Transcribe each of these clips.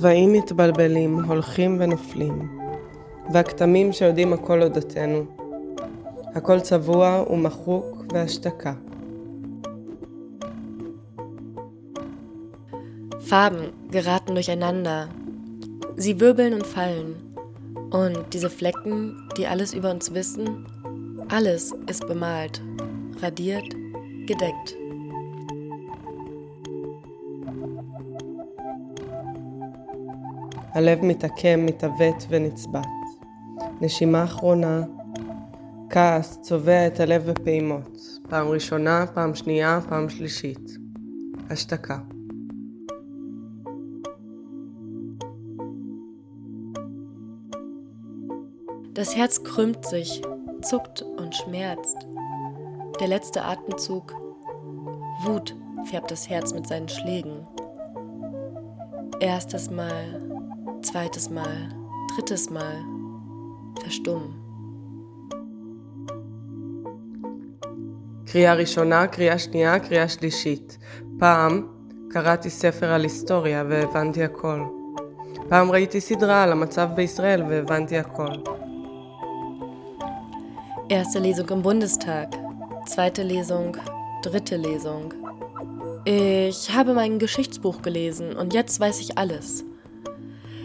צבעים מתבלבלים, הולכים ונופלים, והכתמים שיודעים הכל אודותינו. הכל צבוע ומחוק והשתקה. Farben geraten durcheinander. Sie wirbeln und fallen. Und diese Flecken, die alles über uns wissen, alles ist bemalt, radiert, gedeckt. הלב מתעקם, מתעוות ונצבט. נשימה אחרונה, כעס צובע את הלב בפעימות. פעם ראשונה, פעם שנייה, פעם שלישית. השתקה. Das Herz krümmt sich, zuckt und schmerzt. Der letzte Atemzug. Wut färbt das Herz mit seinen Schlägen. Erstes Mal, zweites Mal, drittes Mal. Verstummen. קריאה ראשונה, קריאה שנייה, קריאה שלישית. פעם קראתי ספר על היסטוריה והבנתי הכל. פעם ראיתי סדרה על המצב בישראל והבנתי הכל. Erste Lesung im Bundestag, zweite Lesung, dritte Lesung. Ich habe mein Geschichtsbuch gelesen und jetzt weiß ich alles.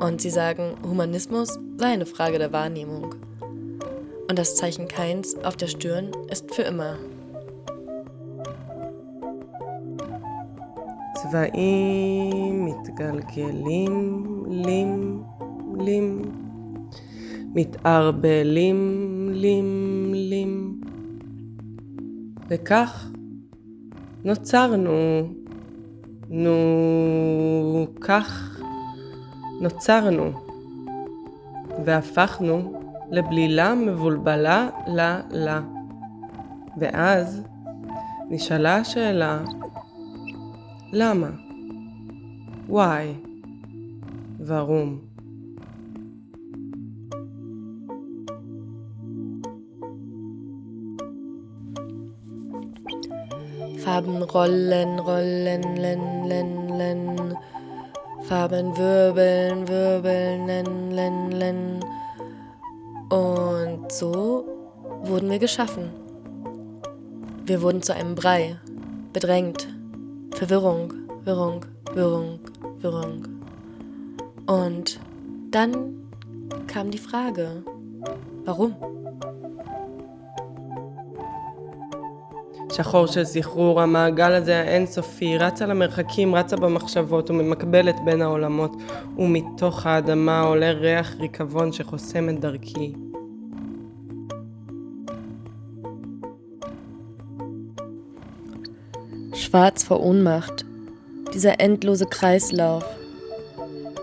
Und sie sagen, Humanismus sei eine Frage der Wahrnehmung. Und das Zeichen Keins auf der Stirn ist für immer. צבעים מתגלגלים, לים, לים, מתערבלים, לים, לים. וכך נוצרנו, נו, כך נוצרנו, והפכנו לבלילה מבולבלה לה לה. ואז נשאלה השאלה, למה? וואי? ורום. Farben rollen, rollen, len, len, len. Farben wirbeln, wirbeln, len, len, len. Und so wurden wir geschaffen. Wir wurden zu einem Brei, bedrängt, Verwirrung, Wirrung, Wirrung, Wirrung. Und dann kam die Frage, warum? שחור של סחרור, המעגל הזה האינסופי, רצה למרחקים, רצה במחשבות וממקבלת בין העולמות, ומתוך האדמה עולה ריח ריקבון שחוסם את דרכי. Schwarz vor Ohnmacht, dieser endlose Kreislauf.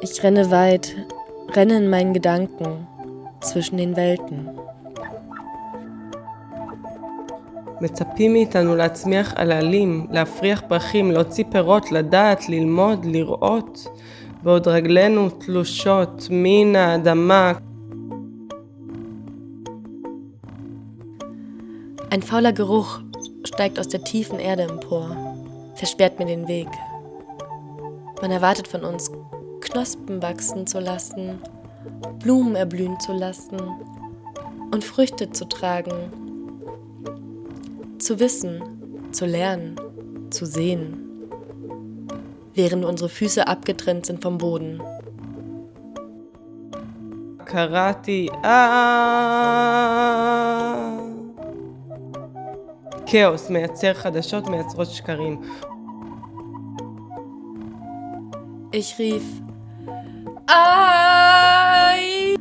Ich renne weit, renne in meinen Gedanken zwischen den Welten. מצפים מאיתנו להצמיח עללים, להפריח פרחים, להוציא פירות, לדעת, ללמוד, לראות, בעוד רגלינו תלושות מן האדמה. Ein fauler Geruch steigt aus der tiefen Erde empor, versperrt mir den Weg. Man erwartet von uns, Knospen wachsen zu lassen, Blumen erblühen zu lassen und Früchte zu tragen, zu wissen, zu lernen, zu sehen, während unsere Füße abgetrennt sind vom Boden. קראתי, אה... כאוס מייצר חדשות, מייצרות שקרים. Ich rief, Ei!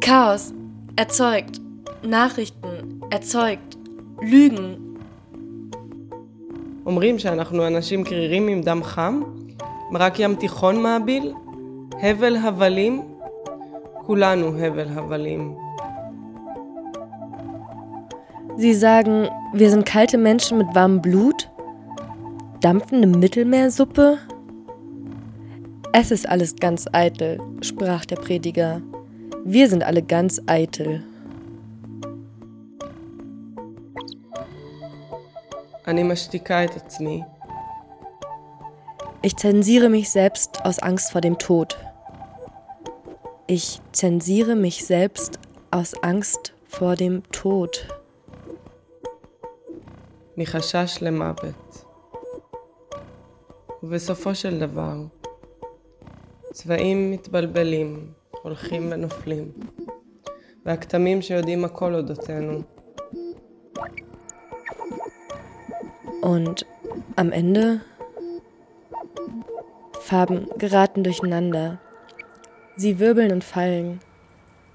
Chaos erzeugt, Nachrichten erzeugt, Lügen. אומרים שאנחנו אנשים קרירים עם דם חם? רק ים תיכון מעביל? הבל הבלים? כולנו הבל הבלים. Sie sagen, wir sind kalte Menschen mit warmem Blut? Dampfende Mittelmeersuppe? Es ist alles ganz eitel, sprach der Prediger. Wir sind alle ganz eitel. אני משתיקה את עצמי. Ich zensiere mich selbst aus Angst vor dem Tod. Ich zensiere mich selbst aus Angst vor dem Tod. מחשש למוות. ובסופו של דבר, צבעים מתבלבלים, הולכים ונופלים, והכתמים שיודעים הכל אודותינו, Und am Ende Farben geraten durcheinander. Sie wirbeln und fallen.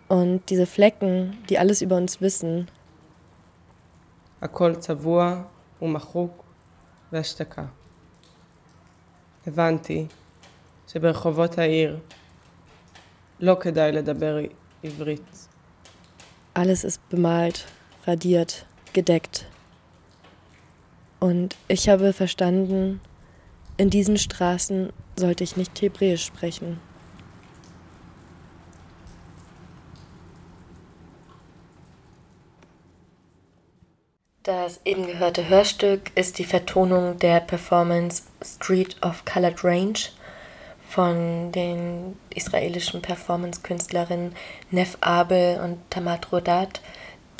Und diese Flecken, die alles über uns wissen, הכל צבוע ומחוק והשתקה. הבנתי שברחובות העיר לא כדאי לדבר עברית. alles ist bemalt, radiert, gedeckt. Und ich habe verstanden, in diesen Straßen sollte ich nicht Hebräisch sprechen. Das eben gehörte Hörstück ist die Vertonung der Performance Street of Colored Range von den israelischen Performance-Künstlerinnen Nef Abel und Tamat Rodat,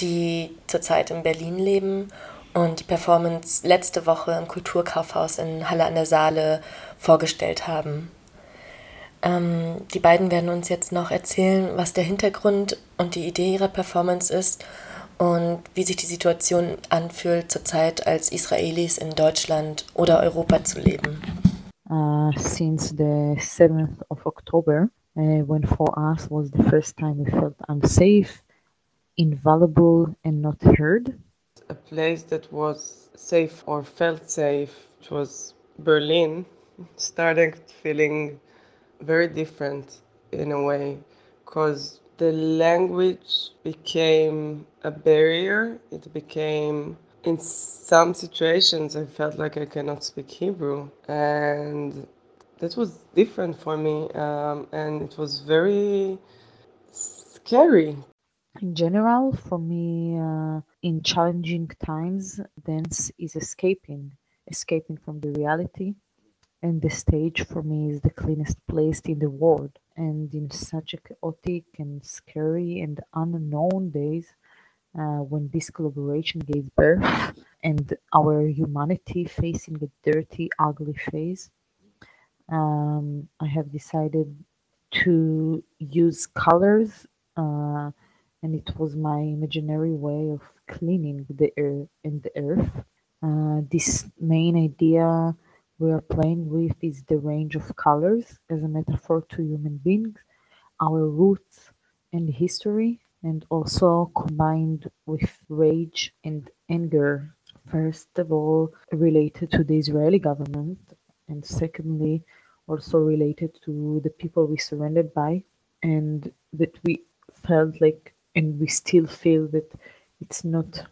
die zurzeit in Berlin leben und die Performance letzte Woche im Kulturkaufhaus in Halle an der Saale vorgestellt haben. Ähm, die beiden werden uns jetzt noch erzählen, was der Hintergrund und die Idee ihrer Performance ist und wie sich die Situation anfühlt, zurzeit als Israelis in Deutschland oder Europa zu leben. Uh, since the 7th of October, uh, when for us was the first time we felt unsafe, invaluable, and not heard. A place that was safe or felt safe, which was Berlin, started feeling very different in a way because the language became a barrier. It became, in some situations, I felt like I cannot speak Hebrew. And that was different for me. Um, and it was very scary. In general, for me, uh, in challenging times, dance is escaping, escaping from the reality. And the stage for me is the cleanest place in the world and in such a chaotic and scary and unknown days uh, when this collaboration gave birth and our humanity facing a dirty, ugly phase, um, I have decided to use colors, uh, and it was my imaginary way of cleaning the air and the earth. Uh, this main idea we are playing with is the range of colors as a metaphor to human beings, our roots and history, and also combined with rage and anger. First of all, related to the Israeli government, and secondly, also related to the people we surrounded by, and that we felt like, and we still feel that it's not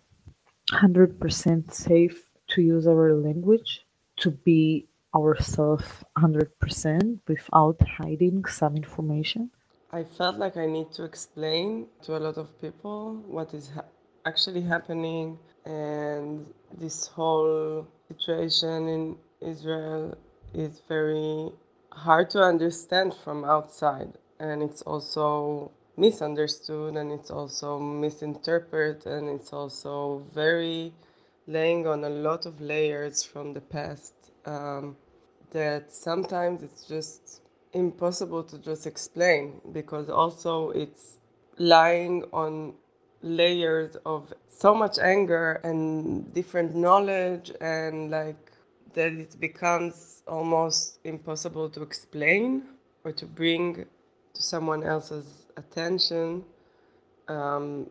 100% safe to use our language to be ourselves 100% without hiding some information. I felt like I need to explain to a lot of people what is ha- actually happening and this whole situation in Israel is very hard to understand from outside and it's also misunderstood and it's also misinterpreted and it's also very laying on a lot of layers from the past um, that sometimes it's just impossible to just explain because also it's lying on layers of so much anger and different knowledge and like that it becomes almost impossible to explain or to bring to someone else's attention um,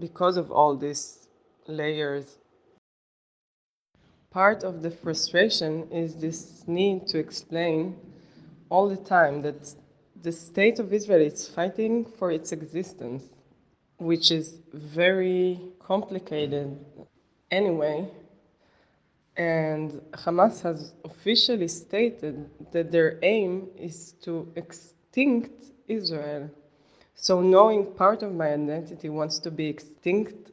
because of all these layers part of the frustration is this need to explain all the time that the state of Israel is fighting for its existence, which is very complicated anyway. And Hamas has officially stated that their aim is to extinct Israel. So, knowing part of my identity wants to be extinct,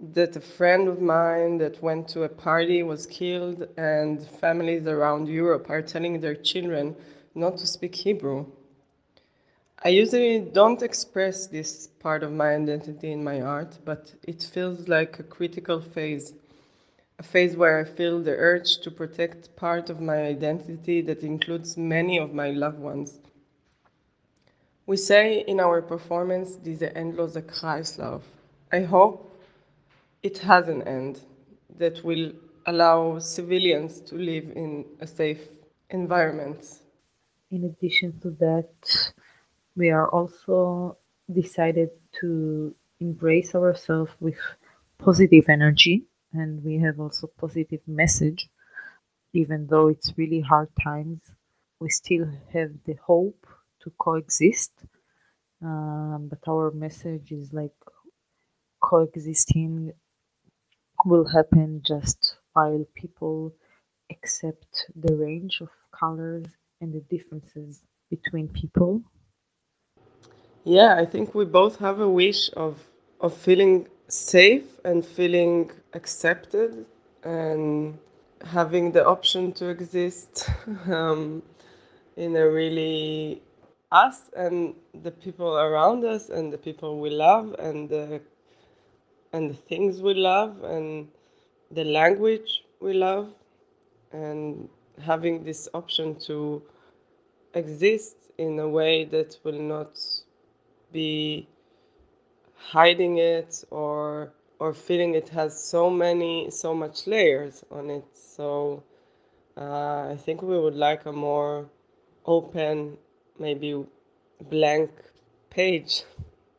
that a friend of mine that went to a party was killed, and families around Europe are telling their children not to speak Hebrew. I usually don't express this part of my identity in my art, but it feels like a critical phase. A phase where I feel the urge to protect part of my identity that includes many of my loved ones. We say in our performance, this diese endlose Kreislauf. I hope it has an end that will allow civilians to live in a safe environment. In addition to that, we are also decided to embrace ourselves with positive energy and we have also positive message even though it's really hard times we still have the hope to coexist um, but our message is like coexisting will happen just while people accept the range of colors and the differences between people. Yeah, I think we both have a wish of of feeling safe and feeling accepted and having the option to exist um, in a really us and the people around us and the people we love and the and the things we love and the language we love and having this option to exist in a way that will not be hiding it or or feeling it has so many so much layers on it. So uh, i think we would like a more open maybe blank page